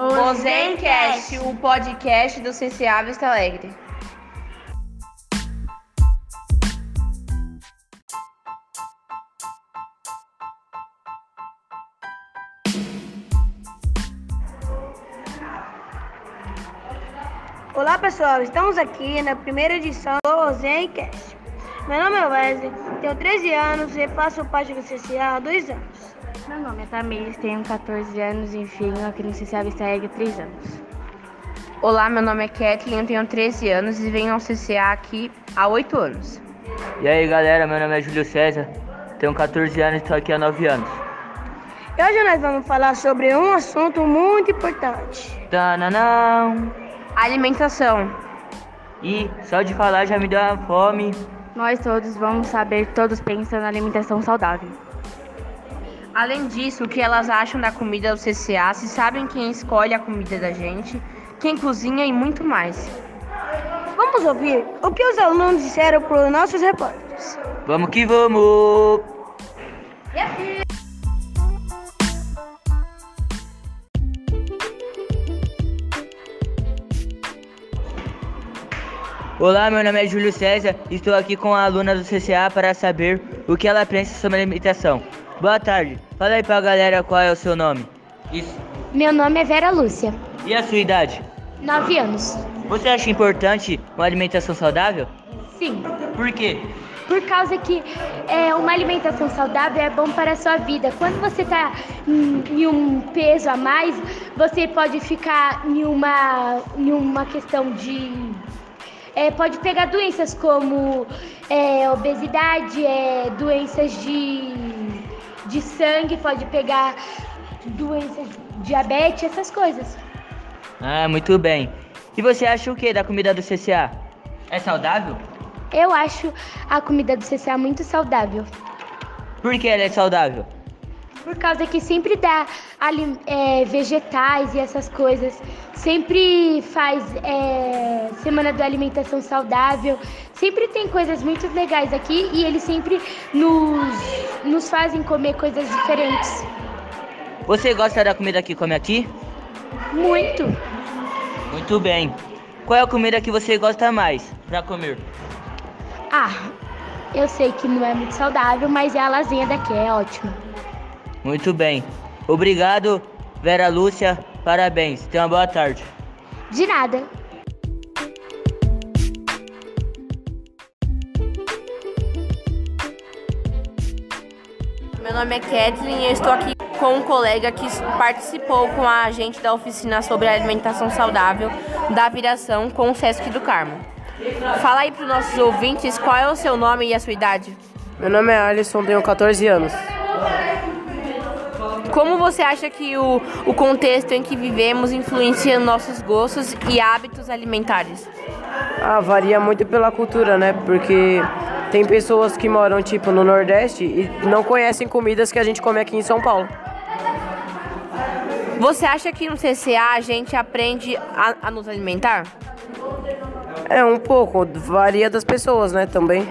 O Zencast, o podcast do CCA Vista Alegre. Olá pessoal, estamos aqui na primeira edição do Zencast. Meu nome é Wesley, tenho 13 anos e faço parte do CCA há dois anos. Meu nome é Tamires, tenho 14 anos e venho aqui no CCA Vista Alegre há 3 anos. Olá, meu nome é Kathleen, eu tenho 13 anos e venho ao CCA aqui há 8 anos. E aí galera, meu nome é Júlio César, tenho 14 anos e estou aqui há 9 anos. E hoje nós vamos falar sobre um assunto muito importante. Tananão! Alimentação. E só de falar já me deu uma fome. Nós todos vamos saber, todos pensam na alimentação saudável. Além disso, o que elas acham da comida do CCA, se sabem quem escolhe a comida da gente, quem cozinha e muito mais. Vamos ouvir o que os alunos disseram para os nossos repórteres. Vamos que vamos! Olá, meu nome é Júlio César e estou aqui com a aluna do CCA para saber o que ela pensa sobre alimentação. Boa tarde, fala aí pra galera qual é o seu nome. Isso. Meu nome é Vera Lúcia, E a sua idade? 9 anos. Você acha importante uma alimentação saudável? Sim, Por quê? por causa que é, uma alimentação saudável é bom para a sua vida. Quando você está em, em um peso a mais, você pode ficar em uma, em uma questão de. É, pode pegar doenças como é, obesidade, é, doenças de, de sangue, pode pegar doenças diabetes, essas coisas. Ah, muito bem. E você acha o que da comida do CCA? É saudável? Eu acho a comida do CCA muito saudável. Por que ela é saudável? Por causa que sempre dá ali, é, vegetais e essas coisas. Sempre faz é, semana da alimentação saudável. Sempre tem coisas muito legais aqui e eles sempre nos, nos fazem comer coisas diferentes. Você gosta da comida que come aqui? Muito. Muito bem. Qual é a comida que você gosta mais pra comer? Ah, eu sei que não é muito saudável, mas é a lasanha daqui, é ótimo. Muito bem. Obrigado, Vera Lúcia. Parabéns. Tenha uma boa tarde. De nada. Meu nome é Kathleen e eu estou aqui com um colega que participou com a gente da oficina sobre alimentação saudável da viração com o Sesc do Carmo. Fala aí para os nossos ouvintes qual é o seu nome e a sua idade. Meu nome é Alisson, tenho 14 anos. Como você acha que o, o contexto em que vivemos influencia nossos gostos e hábitos alimentares? Ah, varia muito pela cultura, né? Porque tem pessoas que moram, tipo, no Nordeste e não conhecem comidas que a gente come aqui em São Paulo. Você acha que no CCA a gente aprende a, a nos alimentar? É, um pouco. Varia das pessoas, né? Também.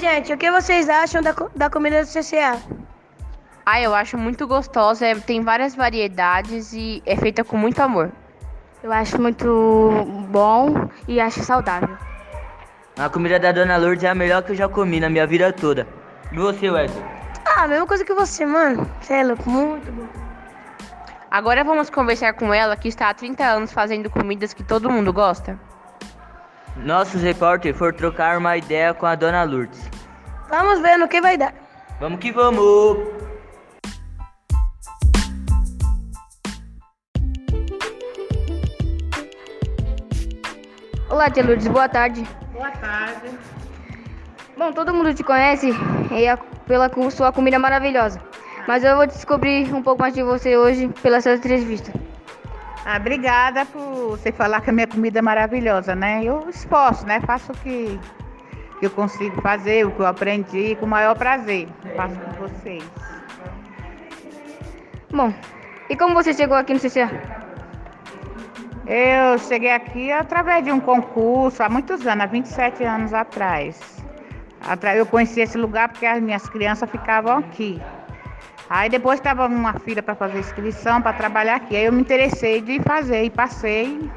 Gente, o que vocês acham da, da comida do CCA? Ah, eu acho muito gostosa, é- tem várias variedades e é feita com muito amor. Eu acho muito bom e acho saudável. A comida da Dona Lourdes é a melhor que eu já comi na minha vida toda. E você, Wesley? Ah, mesma coisa que você, mano. Você é louco, muito bom. Agora vamos conversar com ela que está há 30 anos fazendo comidas que todo mundo gosta. Nossos repórteres foram trocar uma ideia com a Dona Lourdes. Vamos ver no que vai dar. Vamos que vamos! Olá, tia Lourdes, boa tarde. Boa tarde. Bom, todo mundo te conhece e a- pela sua comida maravilhosa. Mas eu vou descobrir um pouco mais de você hoje pela sua entrevista. Ah, obrigada por você falar que a minha comida é maravilhosa, né? Eu esforço, né? Faço o que, que eu consigo fazer, o que eu aprendi com o maior prazer. Faço com vocês. Bom, e como você chegou aqui no CCA? Eu cheguei aqui através de um concurso há muitos anos, há 27 anos atrás. Eu conheci esse lugar porque as minhas crianças ficavam aqui. Aí depois estava uma filha para fazer inscrição, para trabalhar aqui. Aí eu me interessei de fazer e passei.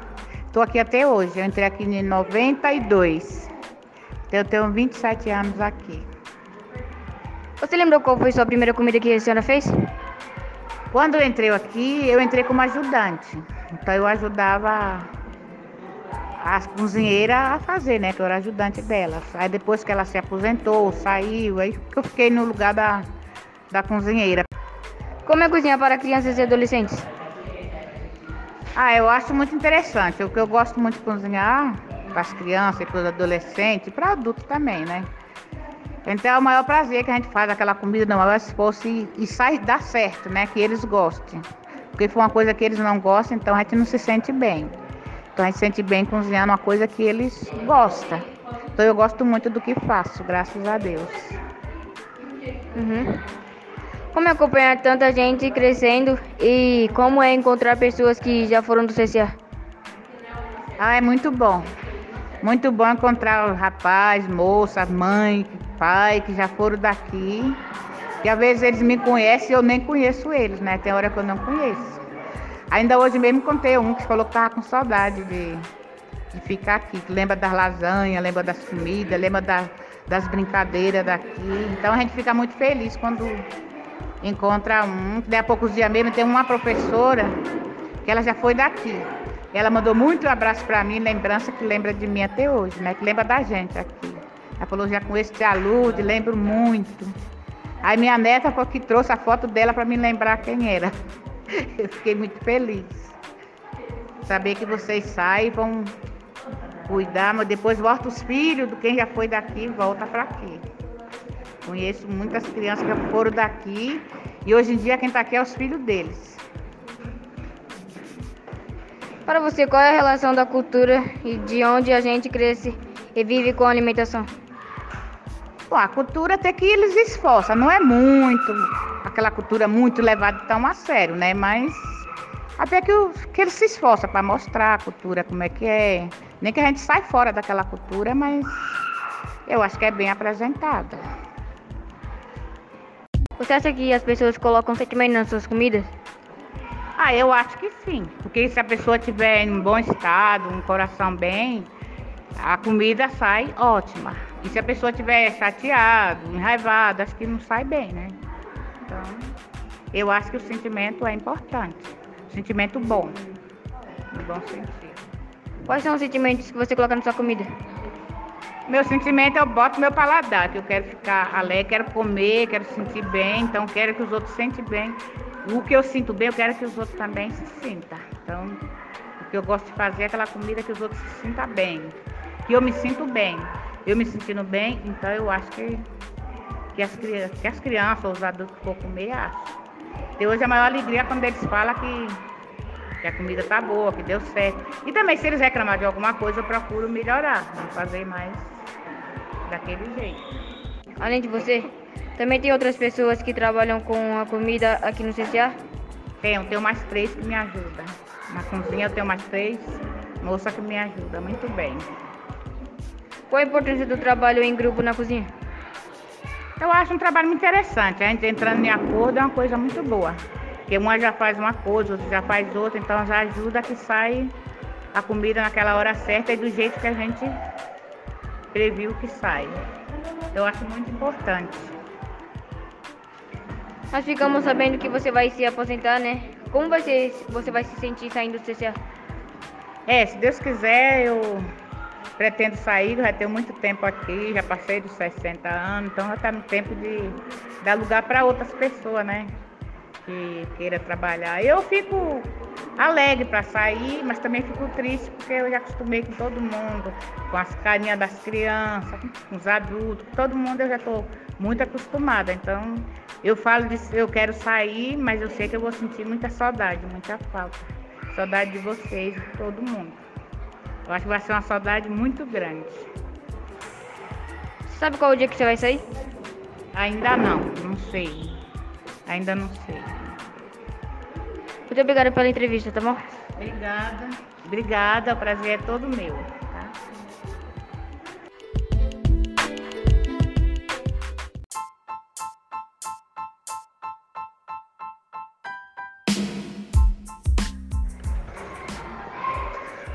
Estou aqui até hoje. Eu entrei aqui em 92. Então eu tenho 27 anos aqui. Você lembrou qual foi sua primeira comida que a senhora fez? Quando eu entrei aqui, eu entrei como ajudante. Então eu ajudava as cozinheiras a fazer, né? Que eu era ajudante delas. Aí depois que ela se aposentou, saiu, aí eu fiquei no lugar da, da cozinheira. Como é cozinhar para crianças e adolescentes? Ah, eu acho muito interessante. O que eu gosto muito de cozinhar para as crianças e para os adolescentes e para adultos também, né? Então é o maior prazer que a gente faz aquela comida no maior esforço e, e sai dar certo, né? Que eles gostem. Porque foi uma coisa que eles não gostam, então a gente não se sente bem. Então a gente se sente bem cozinhando uma coisa que eles gostam. Então eu gosto muito do que faço, graças a Deus. Uhum. Como acompanhar tanta gente crescendo e como é encontrar pessoas que já foram do CCA? Ah, é muito bom. Muito bom encontrar rapaz, moça, mãe, pai que já foram daqui. E às vezes eles me conhecem e eu nem conheço eles, né? Tem hora que eu não conheço. Ainda hoje mesmo contei um que falou que estava com saudade de, de ficar aqui, que lembra das lasanhas, lembra das comidas, lembra da- das brincadeiras daqui. Então a gente fica muito feliz quando encontra um. Daí a poucos dias mesmo tem uma professora que ela já foi daqui. Ela mandou muito abraço para mim, lembrança que lembra de mim até hoje, né? Que lembra da gente aqui. Ela falou, já com esse alude, lembro muito. Aí minha neta foi que trouxe a foto dela para me lembrar quem era. Eu fiquei muito feliz. Saber que vocês saem vão cuidar, mas depois volta os filhos de quem já foi daqui e volta para aqui. Conheço muitas crianças que foram daqui e hoje em dia quem está aqui é os filhos deles. Para você, qual é a relação da cultura e de onde a gente cresce e vive com a alimentação? Bom, a cultura até que eles esforçam, não é muito, aquela cultura muito levada tão a sério, né? Mas até que, o- que eles se esforçam para mostrar a cultura, como é que é. Nem que a gente sai fora daquela cultura, mas eu acho que é bem apresentada. Você acha que as pessoas colocam sentimento nas suas comidas? Ah, eu acho que sim. Porque se a pessoa tiver em um bom estado, um coração bem, a comida sai ótima. E se a pessoa tiver chateado, enraivada, acho que não sai bem, né? Então, eu acho que o sentimento é importante. Sentimento bom. No bom sentido. Quais são os sentimentos que você coloca na sua comida? Meu sentimento eu boto meu paladar, que eu quero ficar alegre, quero comer, quero sentir bem, então quero que os outros sentem bem. O que eu sinto bem, eu quero que os outros também se sintam. Então, o que eu gosto de fazer é aquela comida que os outros se sintam bem. Que eu me sinto bem. Eu me sentindo bem, então eu acho que, que, as, que as crianças os adultos que for comer, acham. E hoje a maior alegria é quando eles falam que, que a comida tá boa, que deu certo. E também se eles reclamar de alguma coisa, eu procuro melhorar, não fazer mais daquele jeito. Além de você, também tem outras pessoas que trabalham com a comida aqui no CCA? Tenho, tenho mais três que me ajudam. Na cozinha eu tenho mais três moças que me ajudam muito bem. Qual a importância do trabalho em grupo na cozinha? Eu acho um trabalho muito interessante. A gente entrando em acordo é uma coisa muito boa. Porque uma já faz uma coisa, outra já faz outra, então já ajuda que sai a comida naquela hora certa e do jeito que a gente previu que sai. Eu acho muito importante. Nós ficamos sabendo que você vai se aposentar, né? Como vai ser, você vai se sentir saindo do CCA? É, se Deus quiser, eu pretendo sair, já tenho muito tempo aqui, já passei dos 60 anos, então já está no tempo de dar lugar para outras pessoas, né? Que queira trabalhar. Eu fico alegre para sair, mas também fico triste porque eu já acostumei com todo mundo, com as carinhas das crianças, com os adultos, com todo mundo eu já estou muito acostumada. Então eu falo de eu quero sair, mas eu sei que eu vou sentir muita saudade, muita falta. Saudade de vocês, de todo mundo. Eu acho que vai ser uma saudade muito grande. Sabe qual o dia que você vai sair? Ainda não, não sei. Ainda não sei. Muito obrigada pela entrevista, tá bom? Obrigada. Obrigada, o prazer é todo meu. Tá?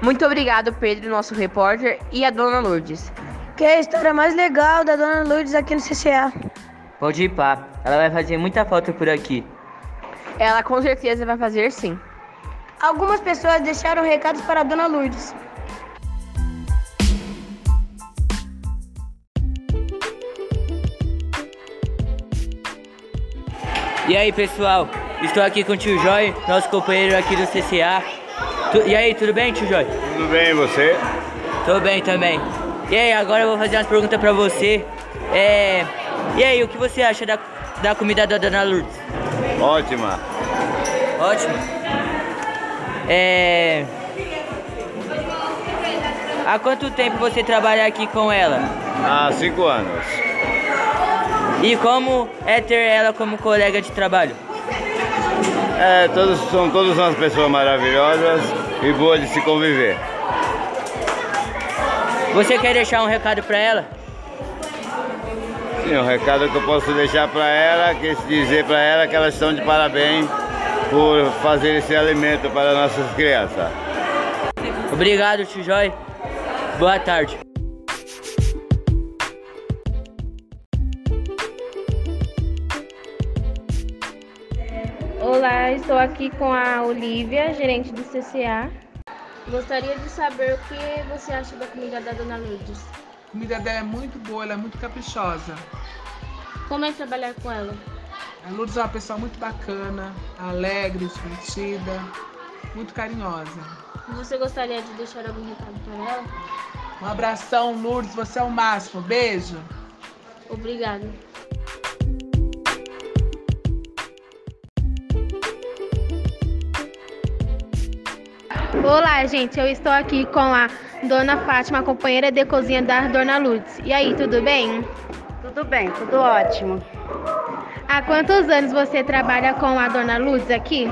Muito obrigado, Pedro, nosso repórter, e a dona Lourdes. Que é a história mais legal da Dona Lourdes aqui no CCA. Pode ir pá, ela vai fazer muita falta por aqui. Ela com certeza vai fazer sim. Algumas pessoas deixaram recados para a Dona Lourdes. E aí pessoal, estou aqui com o tio Joy, nosso companheiro aqui do CCA. Tu- e aí, tudo bem, tio Joy? Tudo bem, e você? Tô bem também. E aí, agora eu vou fazer umas perguntas pra você. É. E aí, o que você acha da, da comida da Dona Lourdes? Ótima. Ótimo. É. Há quanto tempo você trabalha aqui com ela? Há cinco anos. E como é ter ela como colega de trabalho? É, todos, são todas umas pessoas maravilhosas e boas de se conviver. Você quer deixar um recado pra ela? Sim, o recado que eu posso deixar para ela, que é dizer para ela que elas estão de parabéns por fazer esse alimento para nossas crianças. Obrigado, tio Joy. Boa tarde. Olá, estou aqui com a Olivia, gerente do CCA. Gostaria de saber o que você acha da comida da Dona Lourdes. A comida dela é muito boa, ela é muito caprichosa. Como é trabalhar com ela? A Lourdes é uma pessoa muito bacana, alegre, divertida, muito carinhosa. Você gostaria de deixar algum recado para ela? Um abração, Lourdes, você é o máximo. Beijo. Obrigada. Olá, gente. Eu estou aqui com a Dona Fátima, companheira de cozinha da Dona Lourdes. E aí, tudo bem? Tudo bem, tudo ótimo. Há quantos anos você trabalha com a Dona Lourdes aqui?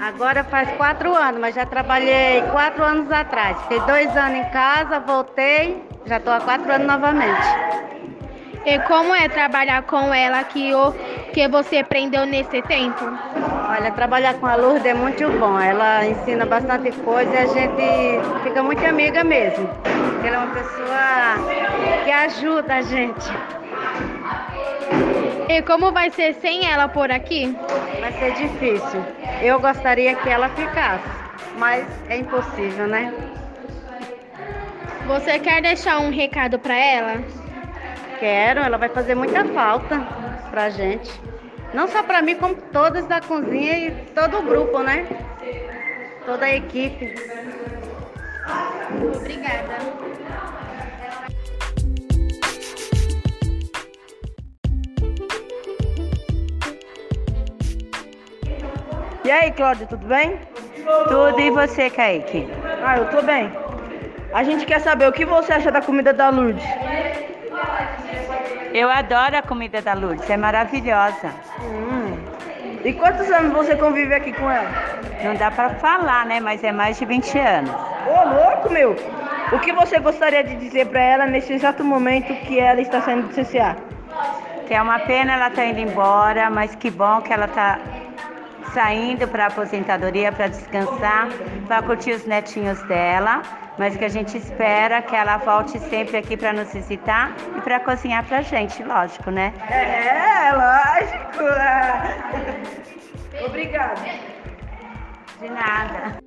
Agora faz quatro anos, mas já trabalhei quatro anos atrás. Fiquei dois anos em casa, voltei, já estou há quatro anos novamente. E como é trabalhar com ela aqui, o que você aprendeu nesse tempo? Olha, trabalhar com a Lourdes é muito bom. Ela ensina bastante coisa e a gente fica muito amiga mesmo. Ela é uma pessoa que ajuda a gente. E como vai ser sem ela por aqui? Vai ser difícil. Eu gostaria que ela ficasse, mas é impossível, né? Você quer deixar um recado para ela? Quero, ela vai fazer muita falta pra gente. Não só pra mim, como todos da cozinha e todo o grupo, né? Toda a equipe. Obrigada. E aí, Cláudia, tudo bem? Tudo e você, Kaique? Ah, eu tô bem. A gente quer saber o que você acha da comida da Lourdes. Eu adoro a comida da Lourdes, é maravilhosa. Hum. E quantos anos você convive aqui com ela? Não dá pra falar, né? Mas é mais de 20 anos. Ô, louco, meu! O que você gostaria de dizer pra ela nesse exato momento que ela está saindo do CCA? Que é uma pena ela tá indo embora, mas que bom que ela tá saindo para aposentadoria para descansar, para curtir os netinhos dela, mas que a gente espera que ela volte sempre aqui para nos visitar e para cozinhar pra gente, lógico, né? É, lógico. Obrigada. De nada.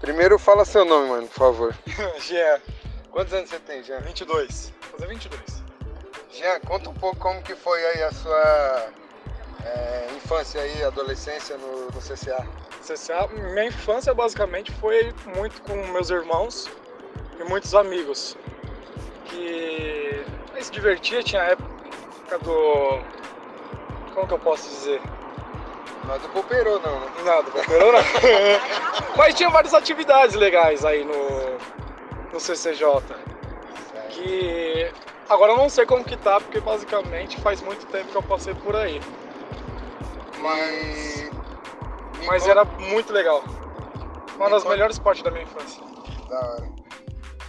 Primeiro fala seu nome, mano, por favor. Jean. Quantos anos você tem, Jean? 22. Vou fazer 22. Jean, conta um pouco como que foi aí a sua é, infância aí, adolescência no, no CCA. CCA, minha infância basicamente foi muito com meus irmãos e muitos amigos. Que se divertia, tinha a época do. Como que eu posso dizer? É do não, né? Não, do não. Mas tinha várias atividades legais aí no, no CCJ. Que Agora eu não sei como que tá, porque basicamente faz muito tempo que eu passei por aí. Mas. Mas era muito legal. Uma das melhores partes da minha infância. Da hora.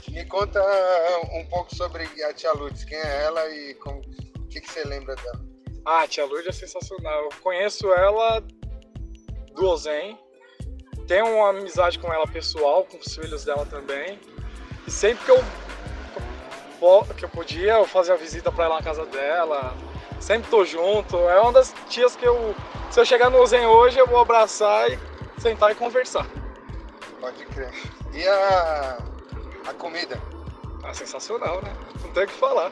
Me conta um pouco sobre a tia Lourdes, quem é ela e como, o que, que você lembra dela? Ah, a tia Lourdes é sensacional. Eu conheço ela do Ozen. Tenho uma amizade com ela pessoal, com os filhos dela também. E sempre que eu, que eu podia, eu fazia a visita pra ela na casa dela. Sempre tô junto. É uma das tias que eu. Se eu chegar no Ozen hoje, eu vou abraçar e sentar e conversar. Pode crer. E a, a comida? Ah, sensacional, né? Não tem o que falar.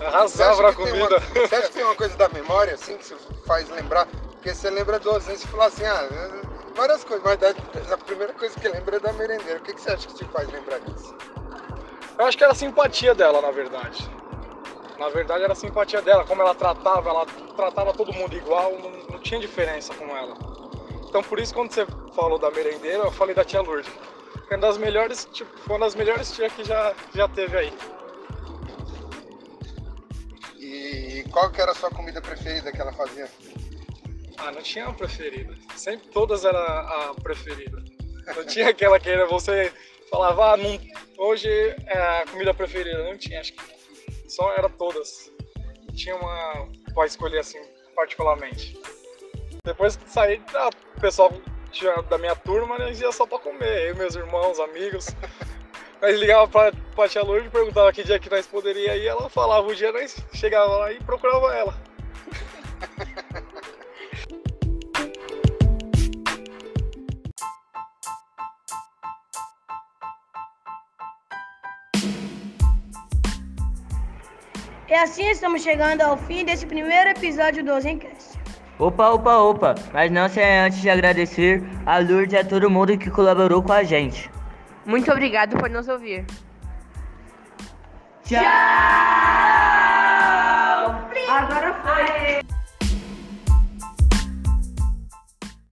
Arrasava a comida. Uma, você acha que tem uma coisa da memória, assim, que você faz lembrar? Porque você lembra do Ozen, você fala assim, ah, várias coisas, mas a primeira coisa que lembra é da merendeira. O que, que você acha que te faz lembrar disso? Eu acho que era a simpatia dela, na verdade. Na verdade era a simpatia dela, como ela tratava, ela tratava todo mundo igual, não, não tinha diferença com ela. Então por isso quando você falou da merendeira, eu falei da tia Lourdes. É uma das melhores, tipo, foi uma das melhores tias que já, já teve aí. E qual que era a sua comida preferida que ela fazia? Ah, não tinha uma preferida. Sempre todas era a preferida. Não tinha aquela que você falava, ah, não, hoje é a comida preferida. Não tinha, acho que só era todas. Não tinha uma para escolher assim, particularmente. Depois que saí, o pessoal tinha, da minha turma, né, ia só pra comer. Eu, meus irmãos, amigos. Nós ligava pra, pra tia Lourdes, perguntava que dia que nós poderia ir, ela falava o dia, nós chegava lá e procurava ela. Assim estamos chegando ao fim desse primeiro episódio do Ozencast. Opa, opa, opa, mas não sem antes de agradecer a Lourdes e a todo mundo que colaborou com a gente. Muito obrigado por nos ouvir. Tchau!